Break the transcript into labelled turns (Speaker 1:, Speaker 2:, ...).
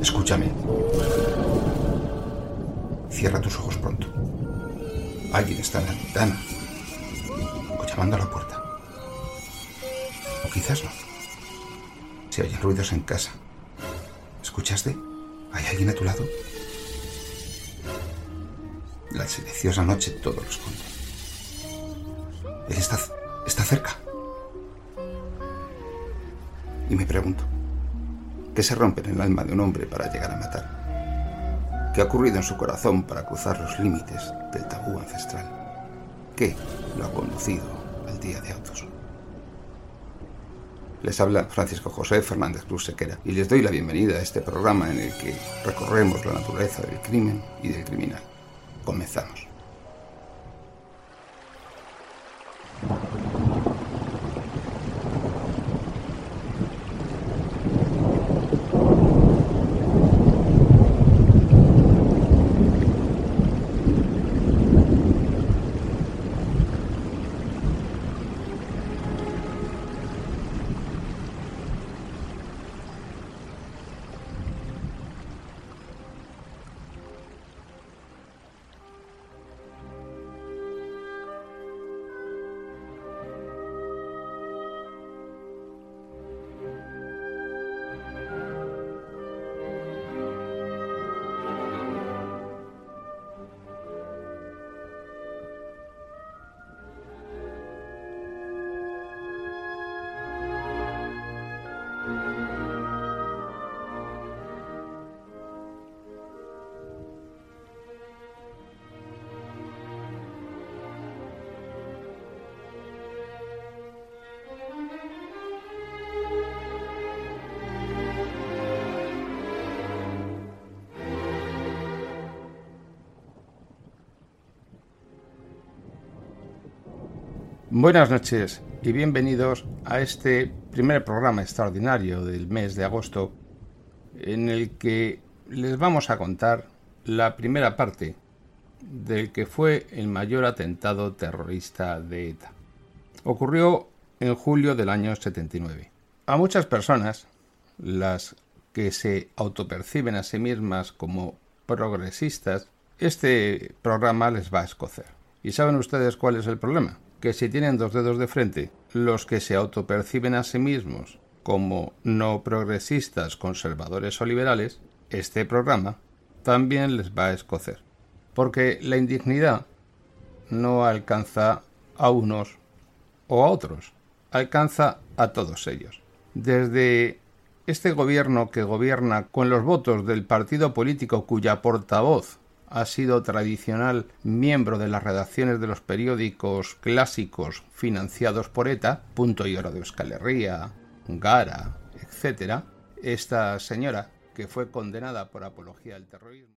Speaker 1: Escúchame. Cierra tus ojos pronto. Alguien está en la ventana. O llamando a la puerta. O quizás no. Si oyen ruidos en casa. ¿Escuchaste? ¿Hay alguien a tu lado? La silenciosa noche todo lo esconde. Él está, está cerca. Y me pregunto, ¿qué se rompe en el alma de un hombre para llegar a matar? ¿Qué ha ocurrido en su corazón para cruzar los límites del tabú ancestral? ¿Qué lo ha conducido al día de autos? Les habla Francisco José Fernández Cruz Sequera y les doy la bienvenida a este programa en el que recorremos la naturaleza del crimen y del criminal. Comenzamos. Buenas noches y bienvenidos a este primer programa extraordinario del mes de agosto en el que les vamos a contar la primera parte del que fue el mayor atentado terrorista de ETA. Ocurrió en julio del año 79. A muchas personas, las que se autoperciben a sí mismas como progresistas, este programa les va a escocer. ¿Y saben ustedes cuál es el problema? Que si tienen dos dedos de frente, los que se autoperciben a sí mismos como no progresistas, conservadores o liberales, este programa también les va a escocer. Porque la indignidad no alcanza a unos o a otros, alcanza a todos ellos. Desde este gobierno que gobierna con los votos del partido político cuya portavoz ha sido tradicional miembro de las redacciones de los periódicos clásicos financiados por ETA, Punto y Hora de Euskal Herria, Gara, etc., esta señora, que fue condenada por apología al terrorismo.